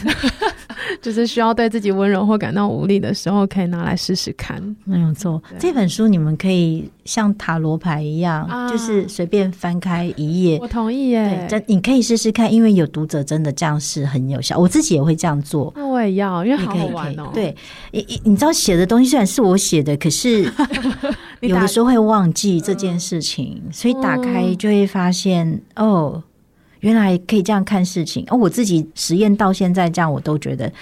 就是需要对自己温柔或感到无力的时候，可以拿来试试看。没有错，这本书你们可以像塔罗牌一样，啊、就是随便翻开一页。我同意耶，真你可以试试看，因为有读者真的这样是很有效，我自己也会这样做。那我也要，因为好好玩哦。对，你你知道写的东西虽然是我写的，可是。有的时候会忘记这件事情，所以打开就会发现，哦，原来可以这样看事情。哦，我自己实验到现在这样，我都觉得。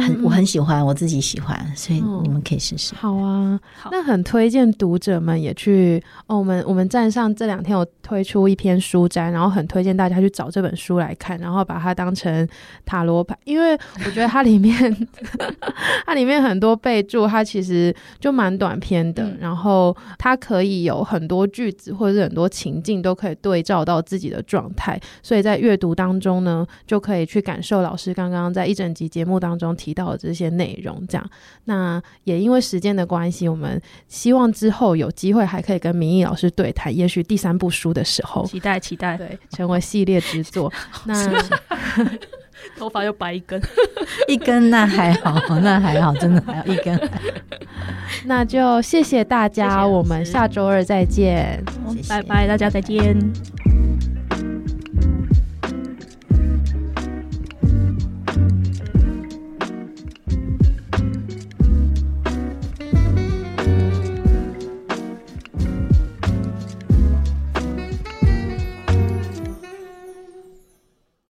很，我很喜欢，我自己喜欢，所以你们可以试试。好啊，那很推荐读者们也去哦。我们我们站上这两天有推出一篇书摘，然后很推荐大家去找这本书来看，然后把它当成塔罗牌，因为我觉得它里面 它里面很多备注，它其实就蛮短篇的，嗯、然后它可以有很多句子或者是很多情境都可以对照到自己的状态，所以在阅读当中呢，就可以去感受老师刚刚在一整集节目当中。提到的这些内容，这样，那也因为时间的关系，我们希望之后有机会还可以跟明义老师对谈，也许第三部书的时候，期待期待，对，成为系列之作。那头发又白一根，一根那还好，那还好，真的还有一根。那就谢谢大家，我们下周二再见，拜拜，大家再见。